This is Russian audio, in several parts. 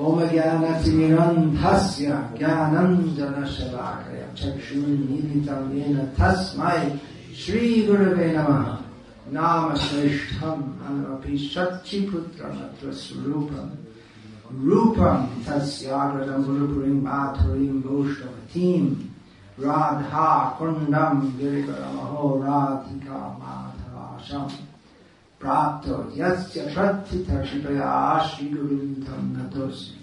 ओम ज्ञानस्य ज्ञानञ्जनशलाकय चक्षुन्मीलितं येन तस्मै नमः नाम श्रेष्ठम् अनपि शक्तिपुत्रमत्र स्वरूपम् रूपम् तस्यागतं गुरुपुरीं माधुरीं गोष्ठवतीं राधा कुण्डं गिरिकरमहो राधिका माधवाशम् प्राप्त यथया श्रीगुरुविधं गतोऽस्मि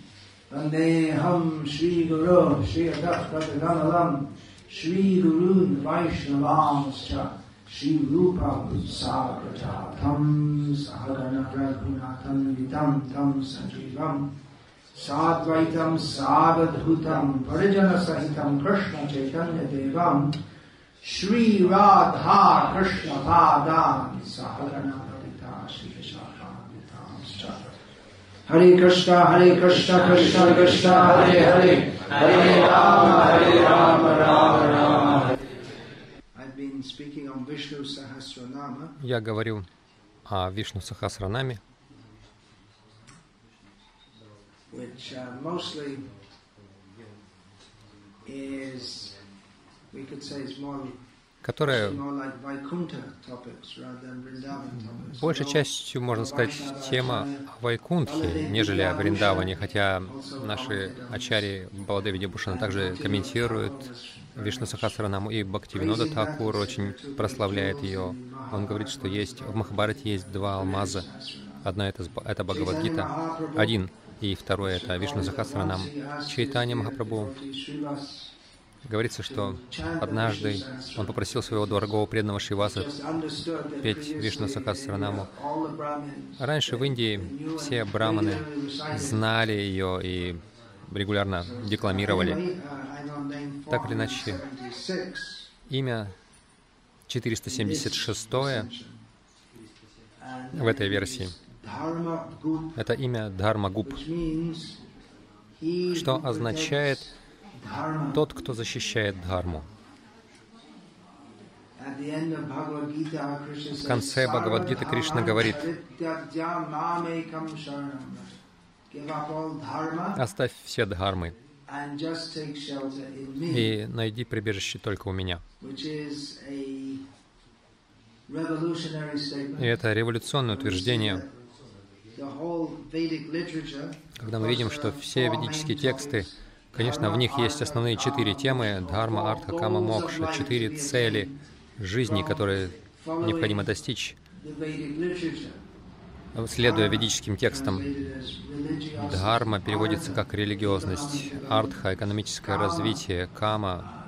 वन्देऽहं श्रीगुरो श्रीयतः प्रतिगमलं श्रीगुरून् वैष्णवांश्च श्रीरूपं सारजातं सहगणरघुनाथं वितं तं Shri Radha Hare Krishna Hare Krishna Krishna Krishna Hare Hare Hare Rama Hare Rama Rama Rama Hare I've been speaking on Vishnu Sahasranama Я говорю о Вишну Сахасранаме, which uh, mostly is, we could say, it's more, которая большей частью, можно сказать, тема о Вайкунтхе, нежели о Вриндаване, хотя наши ачари Баладеви Дебушана также комментируют Вишну Сахасранаму, и Бхактивинода Такур очень прославляет ее. Он говорит, что есть в Махабарате есть два алмаза. Одна это, это Бхагавадгита, один, и второе это Вишну Сахасранам. Чайтанья Махапрабху Говорится, что однажды он попросил своего дорогого преданного Шиваса петь Вишну Сахасранаму. Раньше в Индии все браманы знали ее и регулярно декламировали. Так или иначе, имя 476 в этой версии — это имя Дхармагуп, что означает тот, кто защищает Дхарму. В конце Бхагавадгиты Кришна говорит, «Оставь все дхармы и найди прибежище только у меня». И это революционное утверждение, когда мы видим, что все ведические тексты Конечно, в них есть основные четыре темы — дхарма, артха, кама, мокша, четыре цели жизни, которые необходимо достичь, следуя ведическим текстам. Дхарма переводится как религиозность, артха — экономическое развитие, кама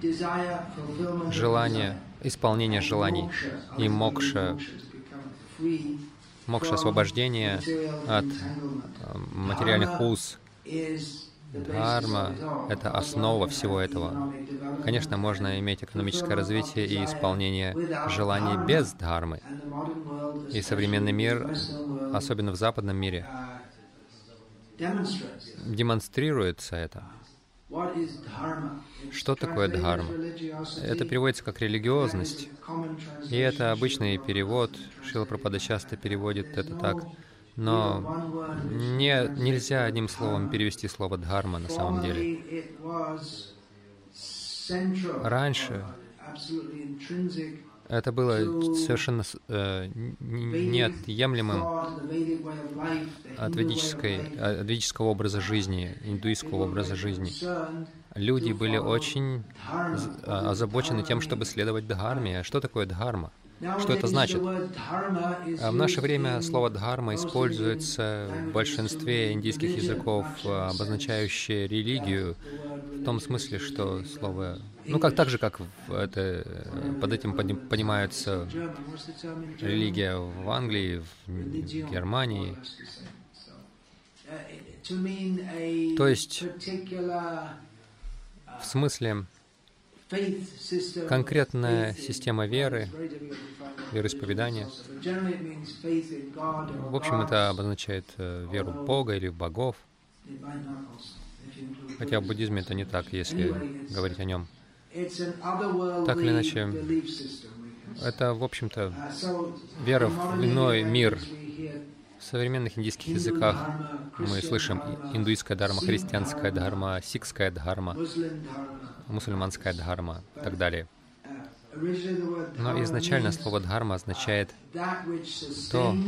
— желание, исполнение желаний, и мокша — мокша — освобождение от материальных уз, Дхарма — это основа всего этого. Конечно, можно иметь экономическое развитие и исполнение желаний без дхармы. И современный мир, особенно в западном мире, демонстрируется это. Что такое дхарма? Это переводится как религиозность. И это обычный перевод. Шила Прабхада часто переводит это так. Но не, нельзя одним словом перевести слово «дхарма» на самом деле. Раньше это было совершенно э, неотъемлемым от, ведической, от ведического образа жизни, индуистского образа жизни. Люди были очень озабочены тем, чтобы следовать дхарме. А что такое дхарма? Что это значит? А в наше время слово «дхарма» используется в большинстве индийских языков, обозначающее религию, в том смысле, что слово... Ну, как так же, как это, под этим понимается религия в Англии, в Германии. То есть, в смысле, конкретная система веры, вероисповедания. В общем, это обозначает э, веру в Бога или в богов. Хотя в буддизме это не так, если говорить о нем. Так или иначе, это, в общем-то, вера в иной мир. В современных индийских языках мы слышим индуистская дхарма, христианская дхарма, сикская дхарма, мусульманская дхарма и так далее. Но изначально слово дхарма означает то,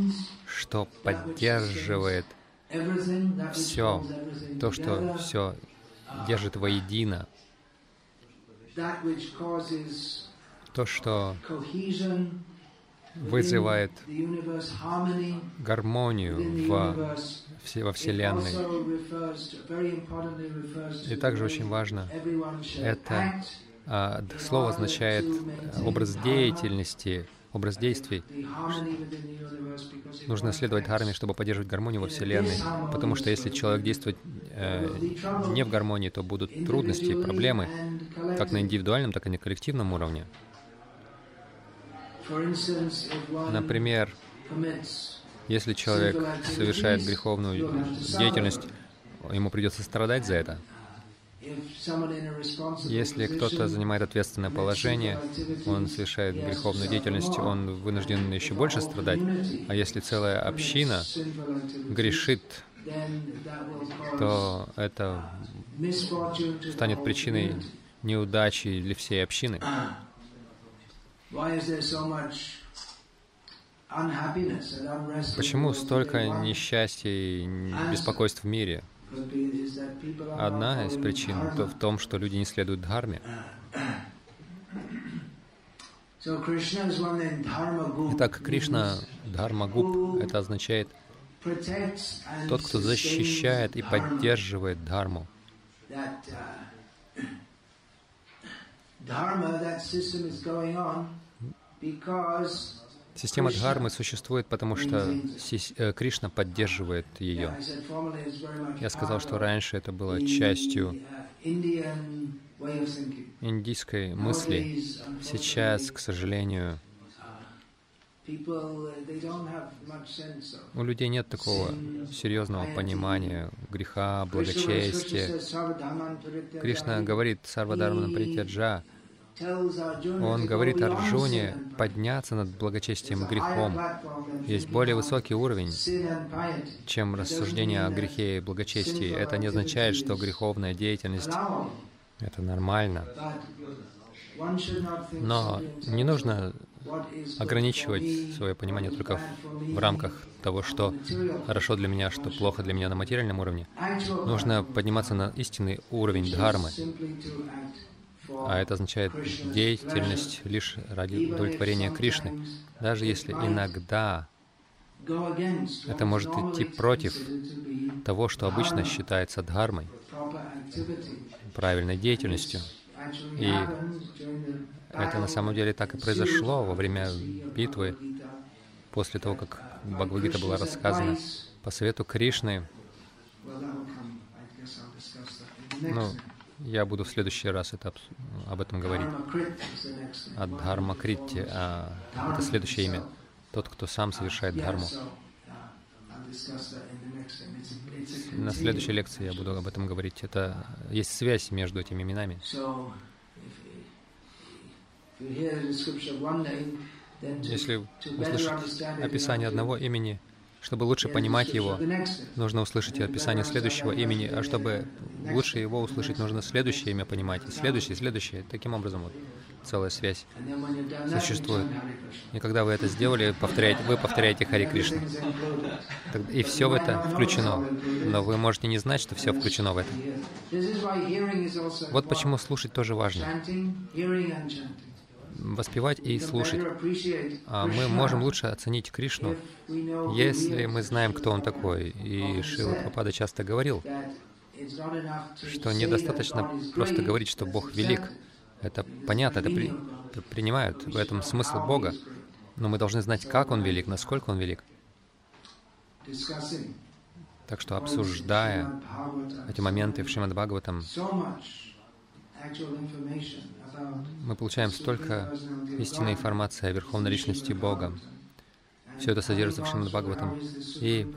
что поддерживает все, то, что все держит воедино, то, что вызывает гармонию в, во Вселенной. И также очень важно, это а, слово означает образ деятельности, образ действий. Нужно следовать дхарме, чтобы поддерживать гармонию во Вселенной. Потому что если человек действует э, не в гармонии, то будут трудности, проблемы, как на индивидуальном, так и на коллективном уровне. Например, если человек совершает греховную деятельность, ему придется страдать за это. Если кто-то занимает ответственное положение, он совершает греховную деятельность, он вынужден еще больше страдать. А если целая община грешит, то это станет причиной неудачи для всей общины. Почему столько несчастья и беспокойств в мире? Одна из причин то в том, что люди не следуют дхарме. Итак, Кришна Дхармагуп, это означает тот, кто защищает и поддерживает дхарму. Система дхармы существует, потому что э, Кришна поддерживает ее. Я сказал, что раньше это было частью индийской мысли. Сейчас, к сожалению, у людей нет такого серьезного понимания греха, благочестия. Кришна говорит Сарвадармана Притяджа, он говорит Арджуне подняться над благочестием грехом. Есть более высокий уровень, чем рассуждение о грехе и благочестии. Это не означает, что греховная деятельность — это нормально. Но не нужно ограничивать свое понимание только в, рамках того, что хорошо для меня, что плохо для меня на материальном уровне. Нужно подниматься на истинный уровень дхармы. А это означает деятельность лишь ради удовлетворения Кришны. Даже если иногда это может идти против того, что обычно считается дхармой, правильной деятельностью. И это на самом деле так и произошло во время битвы, после того, как Бхагавадгита была рассказана по совету Кришны. Ну, я буду в следующий раз это, об этом говорить. От Дхарма Критти. А, это следующее имя. Тот, кто сам совершает дхарму. На следующей лекции я буду об этом говорить. Это есть связь между этими именами. Если услышать описание одного имени, чтобы лучше понимать его, нужно услышать описание следующего имени, а чтобы лучше его услышать, нужно следующее имя понимать, и следующее, следующее. Таким образом, вот целая связь существует. И когда вы это сделали, повторяете, вы повторяете Хари Кришна. И все в это включено. Но вы можете не знать, что все включено в это. Вот почему слушать тоже важно воспевать и слушать. А мы можем лучше оценить Кришну, если мы знаем, кто Он такой. И Шила Прабхупада часто говорил, что недостаточно просто говорить, что Бог велик. Это понятно, это при, принимают, в этом смысл Бога. Но мы должны знать, как Он велик, насколько Он велик. Так что, обсуждая эти моменты в Шримад Бхагаватам, мы получаем столько истинной информации о Верховной Личности Бога. Все это содержится в Шримад Бхагаватам. И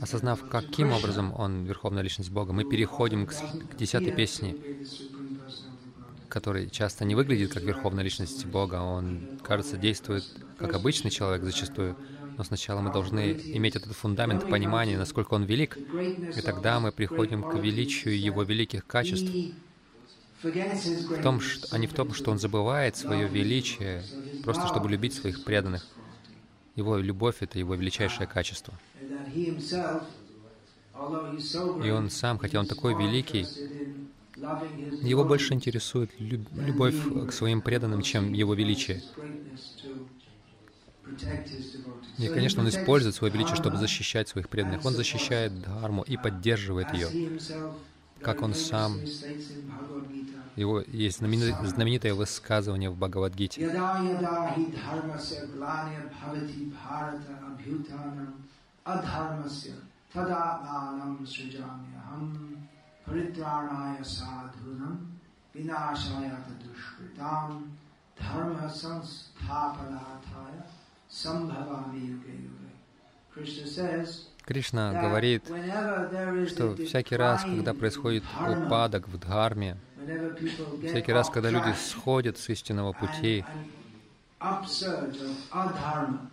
осознав, каким образом Он Верховная Личность Бога, мы переходим к, к десятой песне. который часто не выглядит как верховная личность Бога, он, кажется, действует как обычный человек зачастую, но сначала мы должны иметь этот фундамент понимания, насколько он велик, и тогда мы приходим к величию его великих качеств, в том, что, а не в том, что он забывает свое величие, просто чтобы любить своих преданных. Его любовь — это его величайшее качество. И он сам, хотя он такой великий, его больше интересует любовь к своим преданным, чем его величие. И, конечно, он использует свое величие, чтобы защищать своих преданных. Он защищает Дхарму и поддерживает ее. Как он сам его есть знаменитое, знаменитое высказывание в Бхагавадгите. Кришна говорит, что всякий раз, когда происходит упадок в дхарме, всякий раз, когда люди сходят с истинного пути,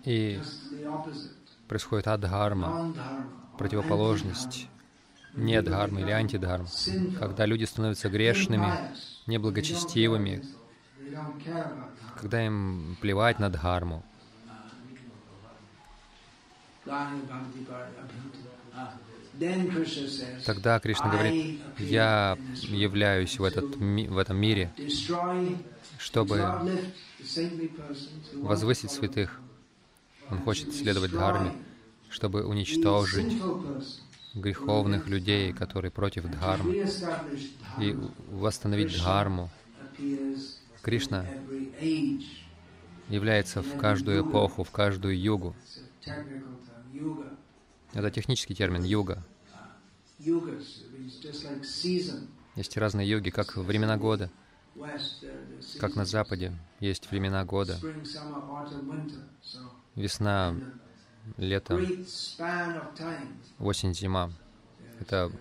и происходит адхарма, противоположность не дхармы или антидхармы, когда люди становятся грешными, неблагочестивыми, когда им плевать на дхарму, Тогда Кришна говорит, я являюсь в, этот, в этом мире, чтобы возвысить святых. Он хочет следовать Дхарме, чтобы уничтожить греховных людей, которые против Дхармы, и восстановить Дхарму. Кришна является в каждую эпоху, в каждую югу. Это технический термин «юга». Есть разные йоги, как времена года. Как на Западе есть времена года. Весна, лето, осень, зима. Это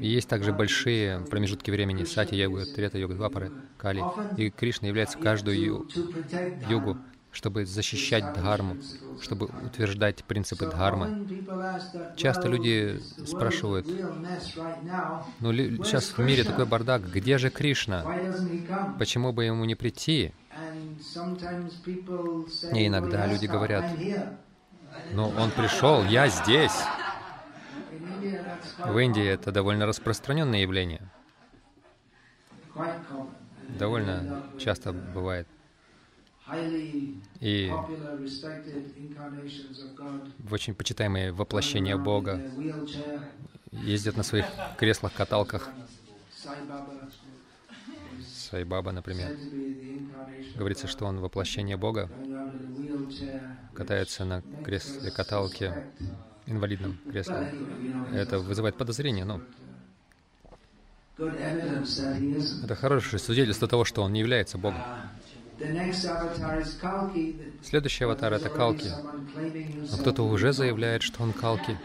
и есть также большие промежутки времени Сати-йога, Трета-йога, Двапары, Кали. И Кришна является каждую югу чтобы защищать дхарму, чтобы утверждать принципы дхармы. Часто люди спрашивают, ну сейчас в мире такой бардак, где же Кришна? Почему бы ему не прийти? И иногда люди говорят, ну он пришел, я здесь. В Индии это довольно распространенное явление. Довольно часто бывает и в очень почитаемые воплощения Бога ездят на своих креслах-каталках. Сайбаба, например. Говорится, что он воплощение Бога, катается на кресле-каталке, инвалидном кресле. Это вызывает подозрение, но это хорошее свидетельство того, что он не является Богом. Следующий аватар — это Калки. Но кто-то уже заявляет, что он Калки.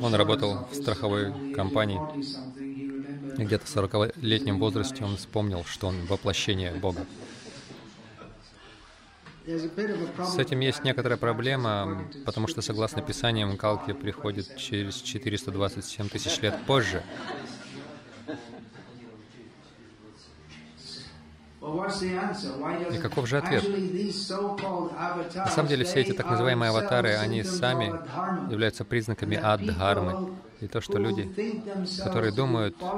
Он работал в страховой компании. И где-то в 40-летнем возрасте он вспомнил, что он воплощение Бога. С этим есть некоторая проблема, потому что, согласно Писаниям, Калки приходит через 427 тысяч лет позже. И каков же ответ? На самом деле все эти так называемые аватары, они сами являются признаками ад-дхармы. И то, что люди, которые думают,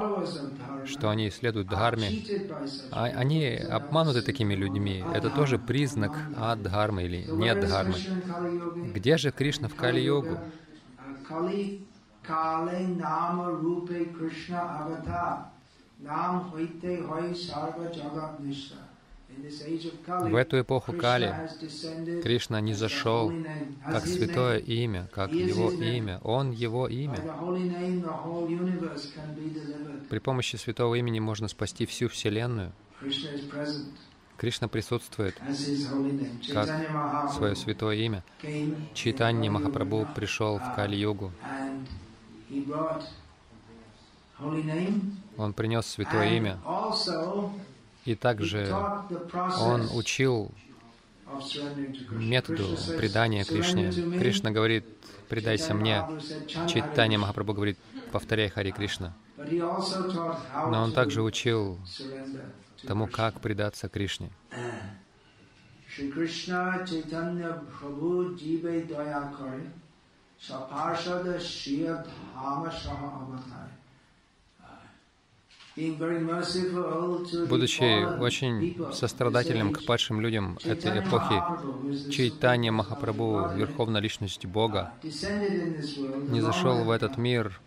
что они следуют дхарме, а они обмануты такими людьми. Это тоже признак ад-дхармы или не дхармы. Где же Кришна в Кали-йогу? В эту эпоху Кали Кришна не зашел как святое имя, как Его имя. Он Его имя. При помощи святого имени можно спасти всю Вселенную. Кришна присутствует как свое святое имя. Читанни Махапрабху пришел в Кали-югу Он принес святое имя, и также он учил методу предания Кришне. Кришна говорит, предайся мне. Mahaprabhu said, "Chant Hare Читание Krishna." Махапрабху говорит, повторяй Хари Кришна. Но он также учил тому, как предаться Кришне. Shri Будучи очень сострадательным к падшим людям этой эпохи, Чайтанья Махапрабху, Верховная Личность Бога, не зашел в этот мир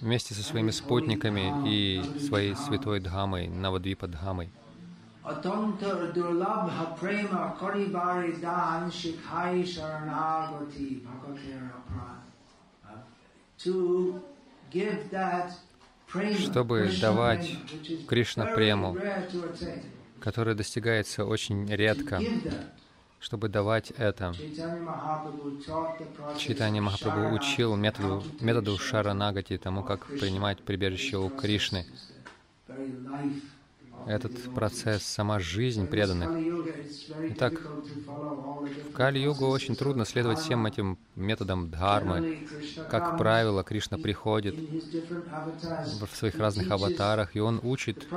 вместе со своими спутниками и своей святой Дхамой, Навадвипа Дхамой. Atonta Чтобы давать Кришна прему, которое достигается очень редко, чтобы давать это. Читание Махапрабху учил методу, методу Шаранагати, тому, как принимать прибежище у Кришны. Этот процесс, сама жизнь преданных. Итак, В Кали-югу очень трудно следовать всем этим методам дхармы. Как правило, Кришна приходит в своих разных аватарах, и Он учит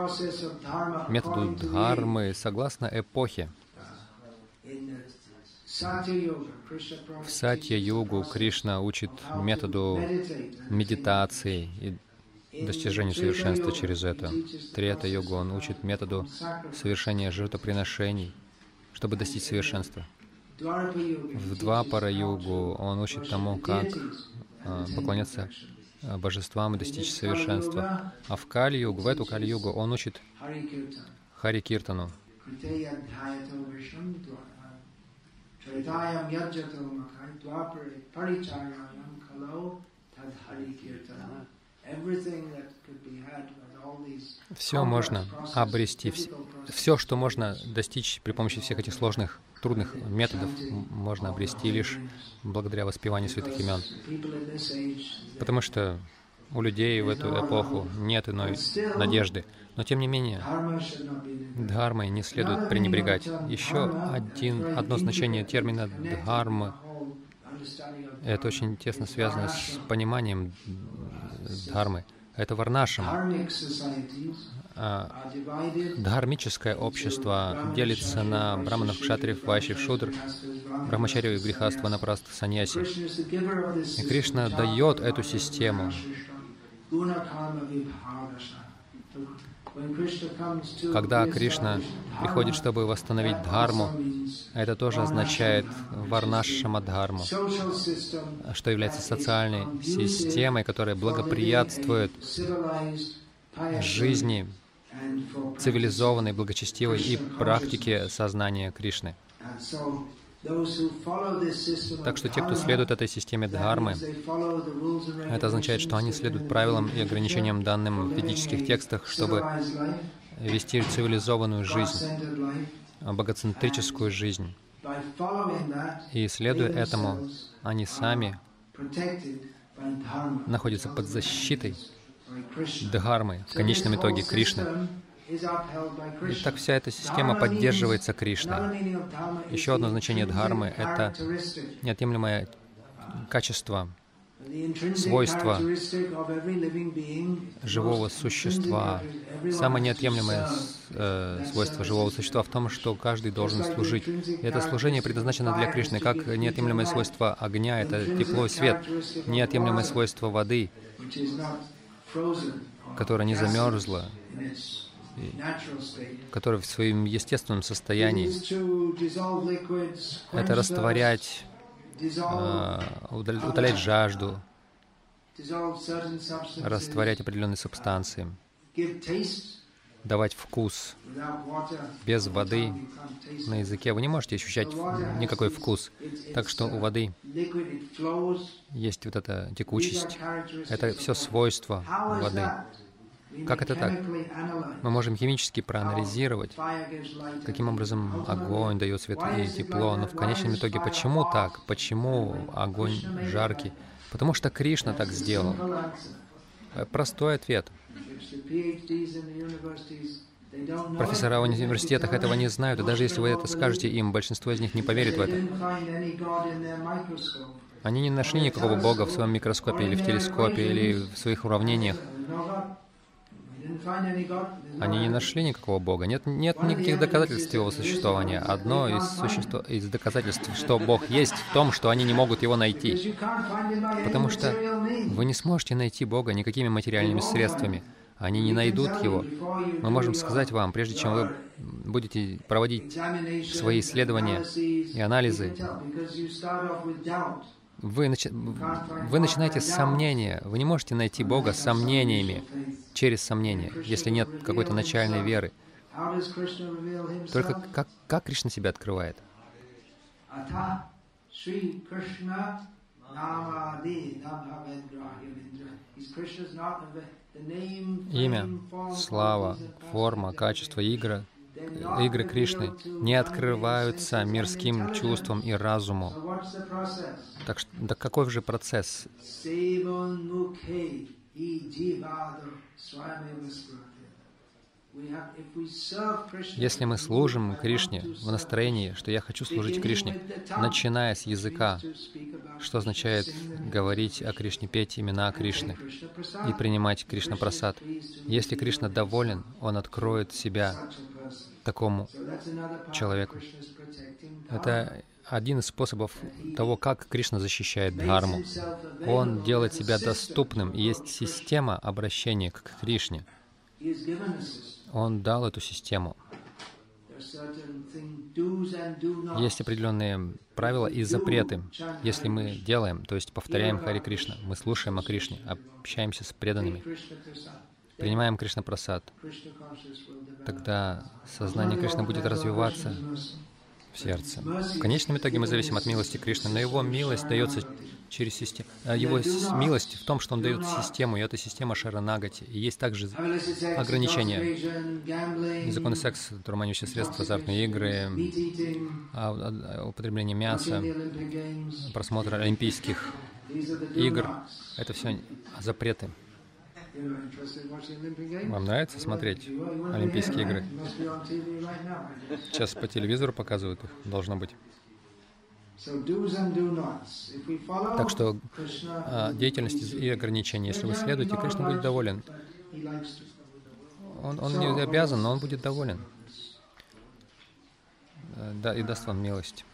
методу дхармы согласно эпохе. В process Кришна учит методу медитации и достижению совершенства через это. Трета-йогу process он учит методу совершения жертвоприношений, чтобы достичь совершенства. В Двапара-югу how to он учит тому, как а, поклоняться а, божествам и достичь совершенства. А в Кали-югу, в эту Кали-югу он учит. Хари Киртану. Все можно обрести, все, что можно достичь при помощи всех этих сложных, трудных методов, можно обрести лишь благодаря воспеванию святых имен. Потому что у людей в эту эпоху нет иной надежды. Но тем не менее, дхармой не следует пренебрегать. Еще один, одно значение термина дхармы — это очень тесно связано с пониманием дхармы. Это варнашам. А, Дхармическое общество делится на браманов, кшатриев, вайшев, шудр, брахмачарию и грехаства на праст саньяси. И Кришна дает эту систему. Когда Кришна приходит, чтобы восстановить дхарму, это тоже означает варнашама-дхарму, что является социальной системой, которая благоприятствует жизни цивилизованной, благочестивой и практике сознания Кришны. Так что те, кто следует этой системе дхармы, это означает, что они следуют правилам и ограничениям, данным в ведических текстах, чтобы вести цивилизованную жизнь, богоцентрическую жизнь. И следуя этому, они сами находятся под защитой дхармы, в конечном итоге Кришны. И так вся эта система поддерживается Кришной. Еще одно значение дхармы — это неотъемлемое качество, свойство живого существа. Самое неотъемлемое э, свойство живого существа в том, что каждый должен служить. И это служение предназначено для Кришны, как неотъемлемое свойство огня — это тепло и свет, неотъемлемое свойство воды, которое не замерзло, который в своем естественном состоянии это растворять, э, удал- утолять жажду, растворять определенные субстанции, давать вкус. Без воды на языке вы не можете ощущать никакой вкус. Так что у воды есть вот эта текучесть. Это все свойства воды. Как это так? Мы можем химически проанализировать, каким образом огонь дает свет и тепло, но в конечном итоге почему так? Почему огонь жаркий? Потому что Кришна так сделал. Э, простой ответ. Профессора в университетах этого не знают, и даже если вы это скажете им, большинство из них не поверит в это. Они не нашли никакого Бога в своем микроскопе или в телескопе или в своих уравнениях. Они не нашли никакого Бога. Нет, нет никаких доказательств его существования. Одно из, существо, из доказательств, что Бог есть, в том, что они не могут его найти. Потому что вы не сможете найти Бога никакими материальными средствами. Они не найдут его. Мы можем сказать вам, прежде чем вы будете проводить свои исследования и анализы, вы, начи... вы начинаете с сомнения. Вы не можете найти Бога сомнениями, через сомнения, если нет какой-то начальной веры. Только как, как Кришна себя открывает? Имя, слава, форма, качество игры, игры Кришны не открываются мирским чувствам и разуму. Так что, да какой же процесс? Если мы служим Кришне в настроении, что я хочу служить Кришне, начиная с языка, что означает говорить о Кришне, петь имена Кришны и принимать Кришна Прасад. Если Кришна доволен, Он откроет себя такому человеку. Это один из способов того, как Кришна защищает Дхарму. Он делает себя доступным, есть система обращения к Кришне. Он дал эту систему. Есть определенные правила и запреты. Если мы делаем, то есть повторяем Хари Кришна, мы слушаем о Кришне, общаемся с преданными, принимаем Кришна Прасад, тогда сознание Кришны будет развиваться в сердце. В конечном итоге мы зависим от милости Кришны, но Его милость дается через систему. А его милость в том, что Он дает систему, и эта система Шаранагати. И есть также ограничения. Законы секса, дурманящие средства, азартные игры, а, а, употребление мяса, просмотр олимпийских игр. Это все запреты. Вам нравится смотреть Олимпийские игры? Сейчас по телевизору показывают их, должно быть. Так что а, деятельность и ограничения, если вы следуете, Кришна будет доволен. Он, он не обязан, но он будет доволен. Э, да, и даст вам милость.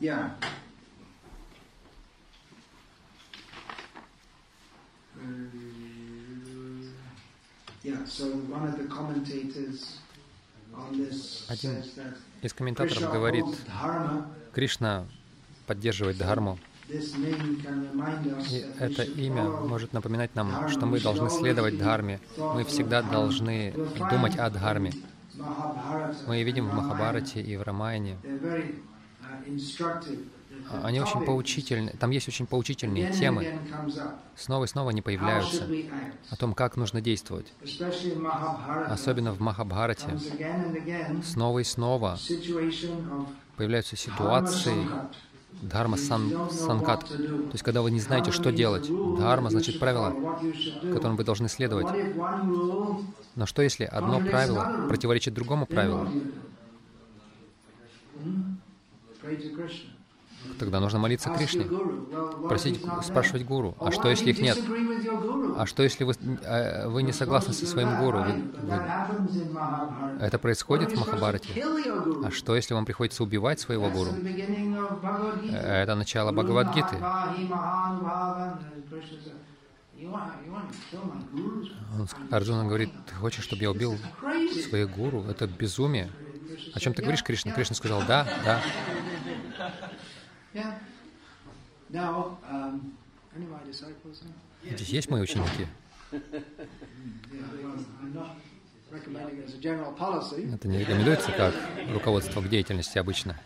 Yeah. Один из комментаторов говорит, Кришна поддерживает Дхарму. И это имя может напоминать нам, что мы должны следовать Дхарме. Мы всегда должны думать о Дхарме. Мы видим в Махабарате и в Рамайне они очень поучительны, там есть очень поучительные темы. Снова и снова они появляются о том, как нужно действовать. Особенно в Махабхарате. Снова и снова появляются ситуации Дхарма сан, санкат. То есть, когда вы не знаете, что делать. Дхарма значит правило, которым вы должны следовать. Но что если одно правило противоречит другому правилу? Тогда нужно молиться Кришне, просить, спрашивать гуру. А что, если их нет? А что, если вы, а, вы не согласны со своим гуру? Вы, вы... Это происходит в Махабарате? А что, если вам приходится убивать своего гуру? Это начало Бхагавадгиты. Арджуна говорит, ты хочешь, чтобы я убил своих гуру? Это безумие. О чем ты говоришь, Кришна? Кришна сказал, да, да. Um, Здесь есть мои ученики? Это не рекомендуется как руководство к деятельности обычно.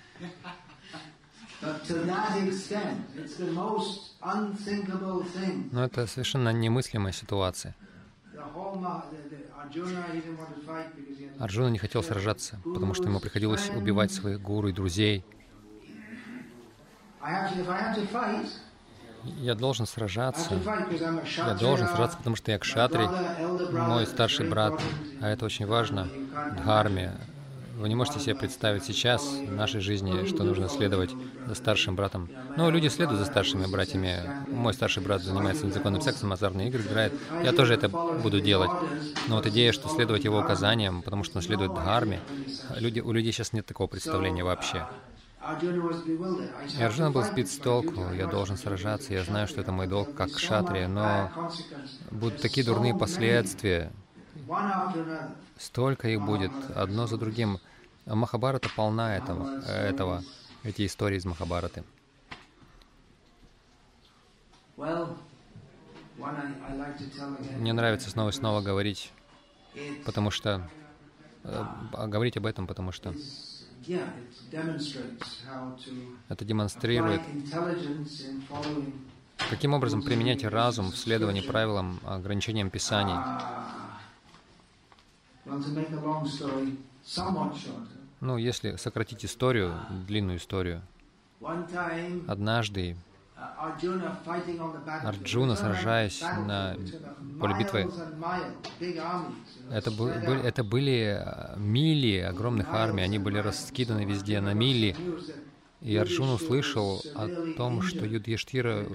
Но это совершенно немыслимая ситуация. Арджуна не хотел сражаться, потому что ему приходилось убивать своих гуру и друзей. Я должен сражаться. Я должен сражаться, потому что я кшатри, мой старший брат, а это очень важно, дхарме. Вы не можете себе представить сейчас в нашей жизни, что нужно следовать за старшим братом. Ну, люди следуют за старшими братьями. Мой старший брат занимается незаконным сексом, азартные игры играет. Я тоже это буду делать. Но вот идея, что следовать его указаниям, потому что он следует дхарме, люди, у людей сейчас нет такого представления вообще. И Арджуна был сбит с толку, я должен сражаться, я знаю, что это мой долг как шатри, но будут такие дурные последствия, столько их будет, одно за другим. Махабарата полна этого, этого, эти истории из Махабараты. Мне нравится снова и снова говорить, потому что э, говорить об этом, потому что это демонстрирует, каким образом применять разум в следовании правилам, ограничениям Писаний. Ну, если сократить историю, длинную историю, однажды Арджуна, сражаясь на поле битвы, это, были, это были мили огромных армий, они были раскиданы везде на мили. И Арджуна услышал о том, что Юдхиштира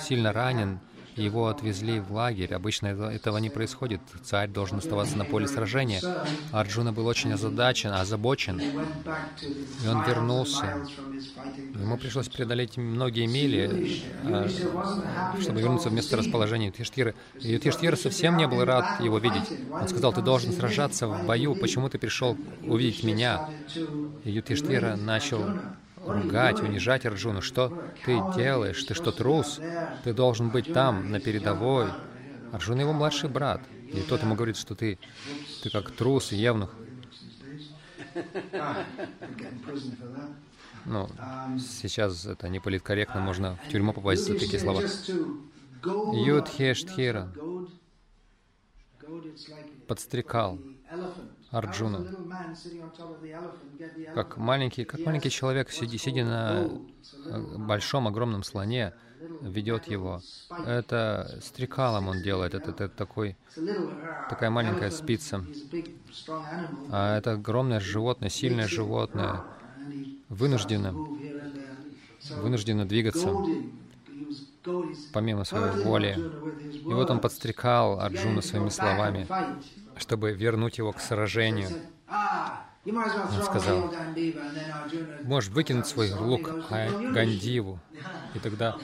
сильно ранен, его отвезли в лагерь. Обычно этого не происходит. Царь должен оставаться на поле сражения. Арджуна был очень озадачен, озабочен. И он вернулся. Ему пришлось преодолеть многие мили, а, чтобы вернуться в место расположения Ютиштиры. И Ютиштира совсем не был рад его видеть. Он сказал, ты должен сражаться в бою, почему ты пришел увидеть меня? И Ютиштира начал ругать, унижать Арджуну. Что ты делаешь? Ты что, трус? Ты должен быть там, на передовой. Арджуна его младший брат. И тот ему говорит, что ты, ты как трус и евнух. Ну, сейчас это не политкорректно, можно в тюрьму попасть за такие слова. Юдхештхира подстрекал Арджуну. Как маленький, как маленький человек, сидя, сидя на э, большом, огромном слоне, ведет его. Это стрекалом он делает, это, это такой, такая маленькая спица. А это огромное животное, сильное животное, вынуждено, вынуждено двигаться помимо своей воли. И вот он подстрекал Арджуну своими словами чтобы вернуть его к сражению. Он сказал, можешь выкинуть свой лук Гандиву. И тогда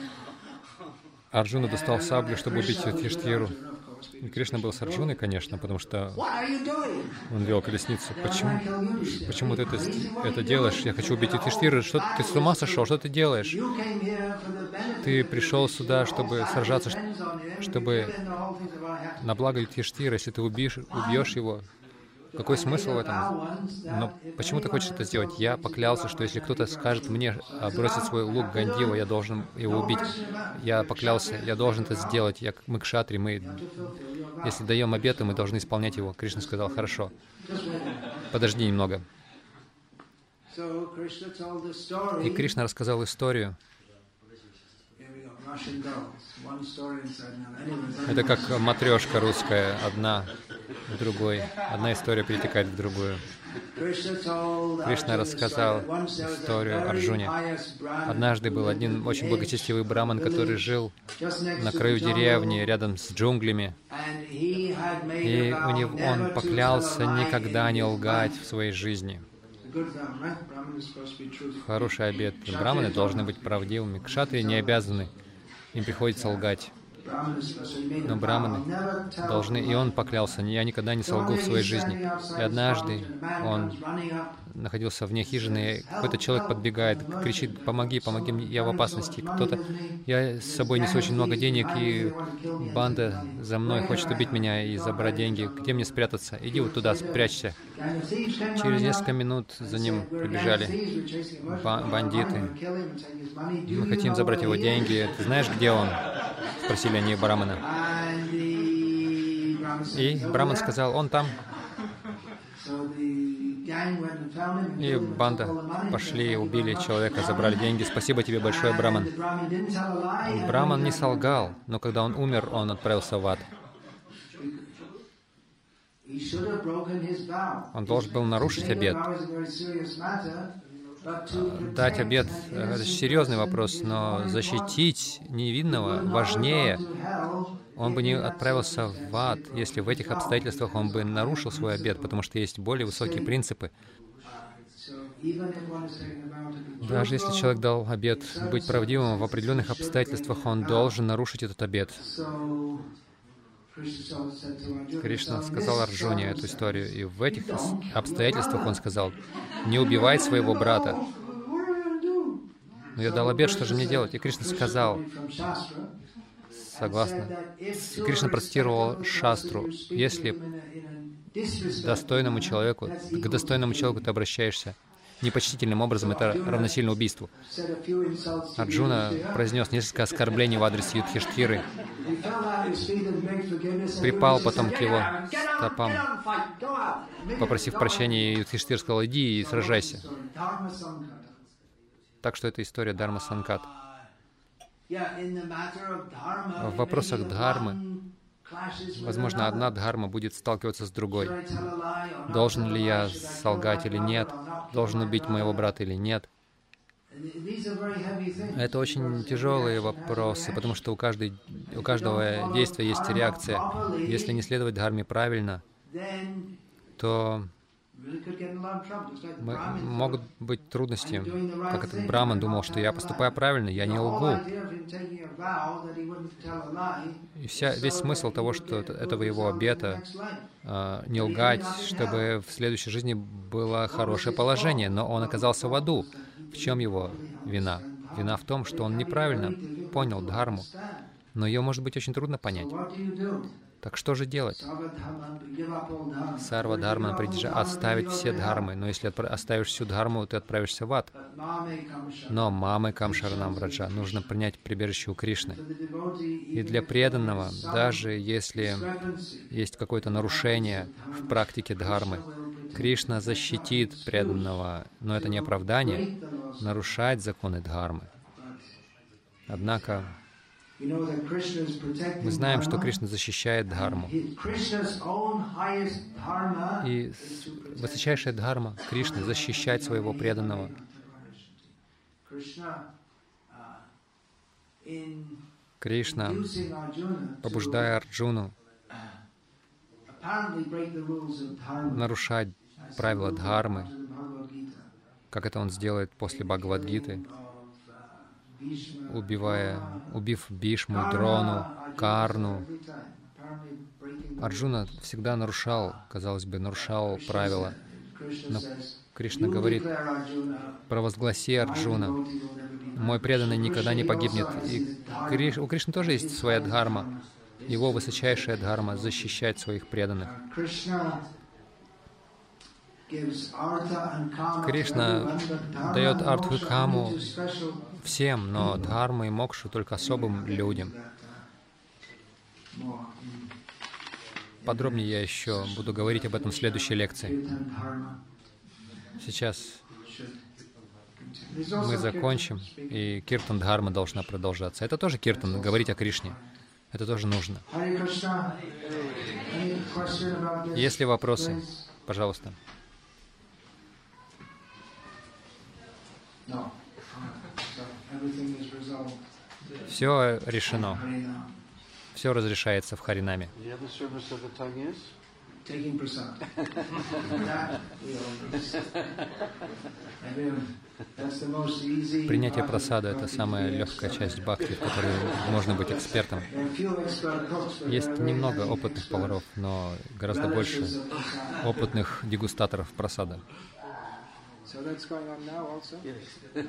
Арджуна достал саблю, чтобы убить Юдхиштхиру. И Кришна был с конечно, потому что он вел колесницу. Почему, почему ты это, это делаешь? Я хочу убить Юдхиштхира. Что ты с ума сошел? Что ты делаешь? Ты пришел сюда, чтобы сражаться, чтобы на благо Юдхиштира. Если ты убьешь, убьешь его, какой смысл в этом? Но почему ты хочешь это сделать? Я поклялся, что если кто-то скажет мне бросить свой лук Гандива, я должен его убить. Я поклялся, я должен это сделать. Я, мы кшатри, мы... Если даем обеты, мы должны исполнять его. Кришна сказал, хорошо. Подожди немного. И Кришна рассказал историю. Это как матрешка русская, одна в другой. Одна история перетекает в другую. Кришна рассказал историю Арджуне. Однажды был один очень благочестивый браман, который жил на краю деревни, рядом с джунглями. И у него, он поклялся никогда не лгать в своей жизни. Хороший обед. Браманы должны быть правдивыми. Кшатрии не обязаны. Им приходится лгать. Но браманы должны, и он поклялся, я никогда не солгу в своей жизни. И однажды он находился вне хижины, какой-то человек подбегает, кричит, помоги, помоги я в опасности. Кто-то, я с собой несу очень много денег, и банда за мной хочет убить меня и забрать деньги. Где мне спрятаться? Иди вот туда, спрячься. Через несколько минут за ним прибежали бандиты. Мы хотим забрать его деньги. Ты знаешь, где он? Спросили они Брамана. И Браман сказал, он там. И банда пошли, убили человека, забрали деньги. Спасибо тебе большое, Браман. Браман не солгал, но когда он умер, он отправился в ад. Он должен был нарушить обед. Дать обед — это серьезный вопрос, но защитить невинного важнее. Он бы не отправился в ад, если в этих обстоятельствах он бы нарушил свой обед, потому что есть более высокие принципы. Даже если человек дал обед быть правдивым в определенных обстоятельствах, он должен нарушить этот обед. Кришна сказал Арджуне эту историю, и в этих обстоятельствах он сказал, не убивай своего брата. Но я дал обед, что же мне делать? И Кришна сказал, согласно, Кришна процитировал Шастру, если достойному человеку, к достойному человеку ты обращаешься, непочтительным образом, это равносильно убийству. Арджуна произнес несколько оскорблений в адрес Юдхиштхиры, припал потом к его стопам, попросив прощения, Юдхиштхир сказал, иди и сражайся. Так что это история Дharma Санкат. В вопросах дхармы Возможно, одна дхарма будет сталкиваться с другой. Должен ли я солгать или нет? Должен убить моего брата или нет? Это очень тяжелые вопросы, потому что у, каждой, у каждого действия есть реакция. Если не следовать дхарме правильно, то могут быть трудности. Как этот Браман думал, что я поступаю правильно, я не лгу. И вся, весь смысл того, что этого его обета, э, не лгать, чтобы в следующей жизни было хорошее положение, но он оказался в аду. В чем его вина? Вина в том, что он неправильно понял дхарму, но ее может быть очень трудно понять. Так что же делать? Сарва Дхарма придержа оставить все дхармы. Но если оставишь всю дхарму, ты отправишься в ад. Но мамы Камшаранам Враджа нужно принять прибежище у Кришны. И для преданного, даже если есть какое-то нарушение в практике дхармы, Кришна защитит преданного, но это не оправдание нарушать законы дхармы. Однако мы знаем, что Кришна защищает Дхарму. И высочайшая Дхарма Кришны защищать своего преданного. Кришна, побуждая Арджуну нарушать правила Дхармы, как это он сделает после Бхагавадгиты, убивая, убив Бишму, Дрону, Карну. Арджуна всегда нарушал, казалось бы, нарушал правила. Но Кришна говорит, провозгласи Арджуна, мой преданный никогда не погибнет. И Криш, у Кришны тоже есть своя дхарма, его высочайшая дхарма — защищать своих преданных. Кришна дает артху и каму всем, но дхарму и мокшу только особым людям. Подробнее я еще буду говорить об этом в следующей лекции. Сейчас мы закончим, и Киртан Дхарма должна продолжаться. Это тоже Киртан, говорить о Кришне. Это тоже нужно. Есть ли вопросы? Пожалуйста. Все решено. Все разрешается в Харинаме. Принятие просада — это самая легкая часть бхакти, в которой можно быть экспертом. Есть немного опытных поваров, но гораздо больше опытных дегустаторов просада. So that's going on now also? Yes.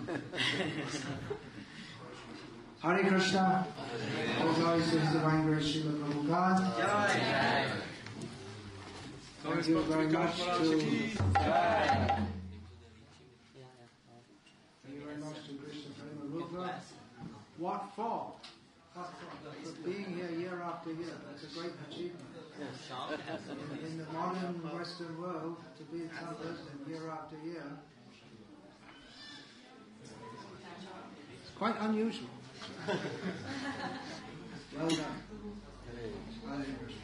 Hare Krishna. All His Divine Grace, Srila Prabhupada. Thank you very much to... Thank you very much to Krishna Prema Rupa. What for? But being here year after year, that's a great achievement. In, in the modern Western world, to be at some president year after year, quite unusual. well done. Hare Krishna.